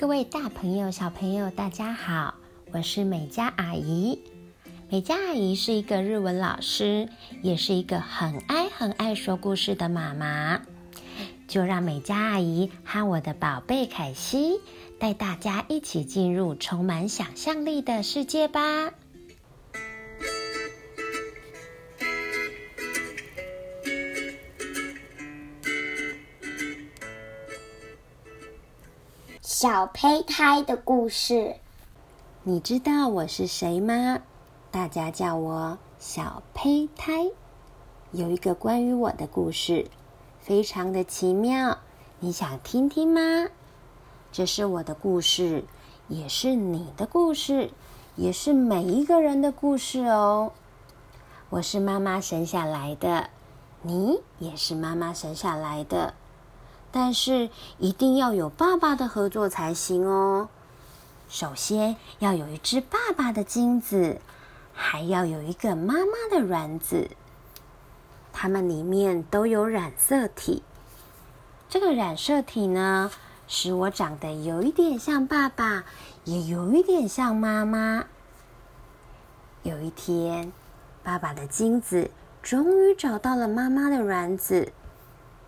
各位大朋友、小朋友，大家好，我是美嘉阿姨。美嘉阿姨是一个日文老师，也是一个很爱很爱说故事的妈妈。就让美嘉阿姨和我的宝贝凯西带大家一起进入充满想象力的世界吧。小胚胎的故事，你知道我是谁吗？大家叫我小胚胎。有一个关于我的故事，非常的奇妙，你想听听吗？这是我的故事，也是你的故事，也是每一个人的故事哦。我是妈妈生下来的，你也是妈妈生下来的。但是一定要有爸爸的合作才行哦。首先要有一只爸爸的精子，还要有一个妈妈的卵子。它们里面都有染色体。这个染色体呢，使我长得有一点像爸爸，也有一点像妈妈。有一天，爸爸的精子终于找到了妈妈的卵子。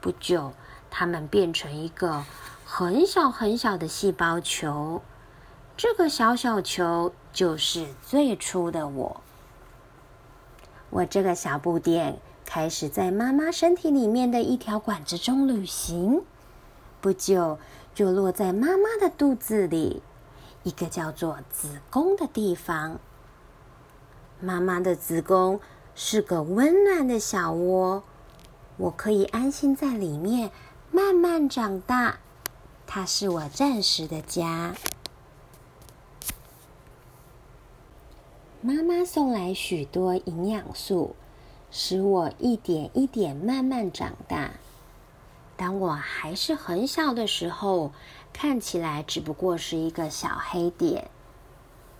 不久。它们变成一个很小很小的细胞球，这个小小球就是最初的我。我这个小不点开始在妈妈身体里面的一条管子中旅行，不久就落在妈妈的肚子里，一个叫做子宫的地方。妈妈的子宫是个温暖的小窝，我可以安心在里面。慢慢长大，它是我暂时的家。妈妈送来许多营养素，使我一点一点慢慢长大。当我还是很小的时候，看起来只不过是一个小黑点。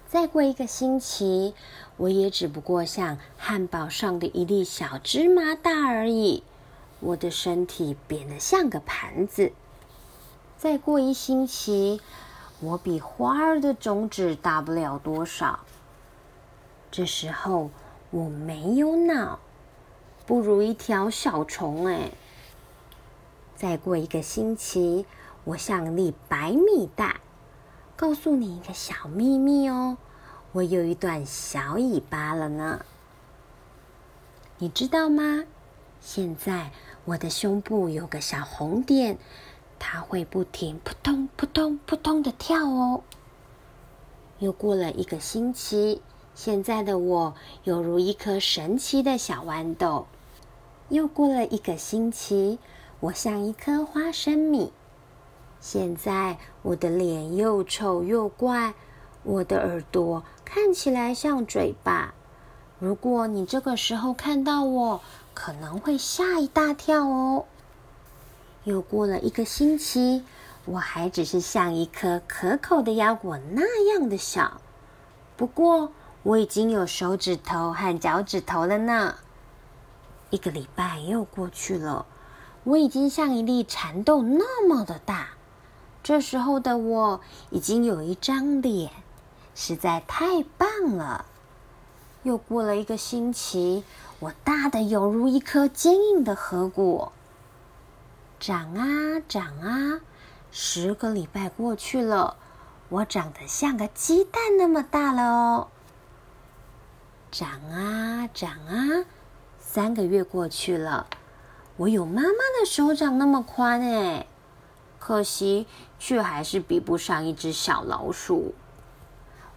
再过一个星期，我也只不过像汉堡上的一粒小芝麻大而已。我的身体扁得像个盘子。再过一星期，我比花儿的种子大不了多少。这时候我没有脑，不如一条小虫哎。再过一个星期，我像粒白米大。告诉你一个小秘密哦，我有一段小尾巴了呢。你知道吗？现在。我的胸部有个小红点，它会不停扑通扑通扑通的跳哦。又过了一个星期，现在的我犹如一颗神奇的小豌豆。又过了一个星期，我像一颗花生米。现在我的脸又丑又怪，我的耳朵看起来像嘴巴。如果你这个时候看到我，可能会吓一大跳哦。又过了一个星期，我还只是像一颗可口的腰果那样的小。不过我已经有手指头和脚趾头了呢。一个礼拜又过去了，我已经像一粒蚕豆那么的大。这时候的我已经有一张脸，实在太棒了。又过了一个星期。我大的有如一颗坚硬的核果，长啊长啊，十个礼拜过去了，我长得像个鸡蛋那么大了哦。长啊长啊，三个月过去了，我有妈妈的手掌那么宽哎，可惜却还是比不上一只小老鼠。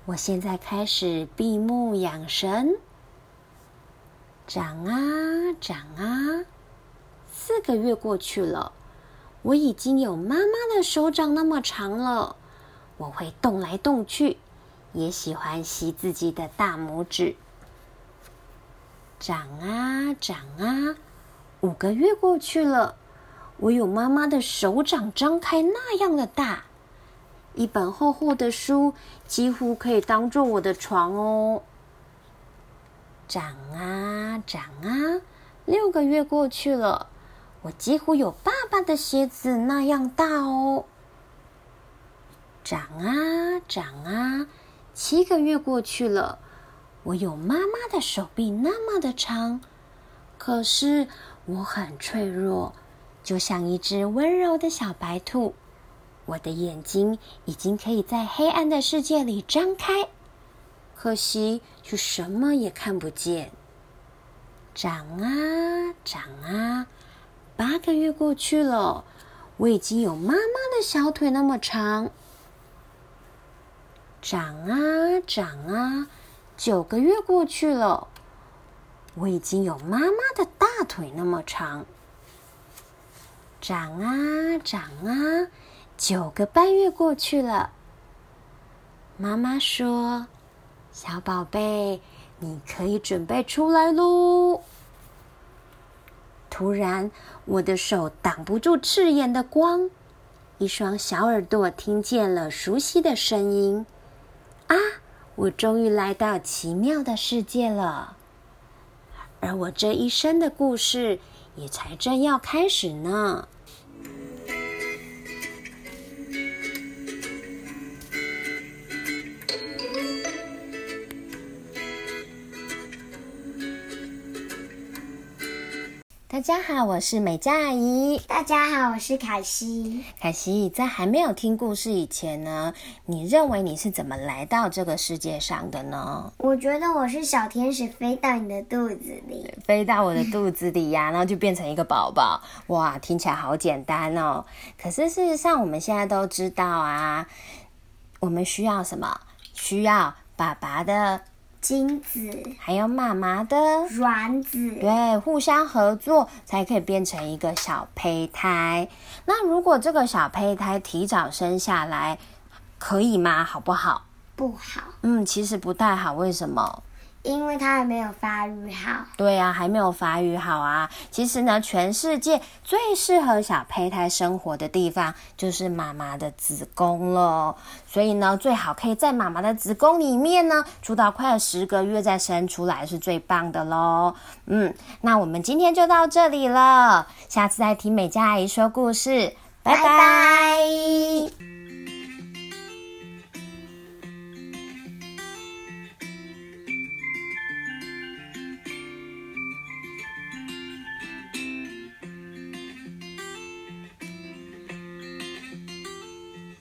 我现在开始闭目养神。长啊长啊，四个月过去了，我已经有妈妈的手掌那么长了。我会动来动去，也喜欢吸自己的大拇指。长啊长啊，五个月过去了，我有妈妈的手掌张开那样的大，一本厚厚的书几乎可以当做我的床哦。长啊长啊，六个月过去了，我几乎有爸爸的鞋子那样大哦。长啊长啊，七个月过去了，我有妈妈的手臂那么的长，可是我很脆弱，就像一只温柔的小白兔。我的眼睛已经可以在黑暗的世界里张开，可惜却什么也看不见。长啊长啊，八个月过去了，我已经有妈妈的小腿那么长。长啊长啊，九个月过去了，我已经有妈妈的大腿那么长。长啊长啊。九个半月过去了，妈妈说：“小宝贝，你可以准备出来喽。”突然，我的手挡不住刺眼的光，一双小耳朵听见了熟悉的声音。啊！我终于来到奇妙的世界了，而我这一生的故事也才正要开始呢。家好，我是美嘉阿姨。大家好，我是凯西。凯西，在还没有听故事以前呢，你认为你是怎么来到这个世界上的呢？我觉得我是小天使飞到你的肚子里，飞到我的肚子里呀，然后就变成一个宝宝。哇，听起来好简单哦。可是事实上，我们现在都知道啊，我们需要什么？需要爸爸的。精子还有妈妈的卵子，对，互相合作才可以变成一个小胚胎。那如果这个小胚胎提早生下来，可以吗？好不好？不好。嗯，其实不太好。为什么？因为它还没有发育好。对呀，还没有发育好啊。其实呢，全世界最适合小胚胎生活的地方就是妈妈的子宫了。所以呢，最好可以在妈妈的子宫里面呢，住到快十个月再生出来是最棒的喽。嗯，那我们今天就到这里了，下次再听美嘉阿姨说故事，拜拜。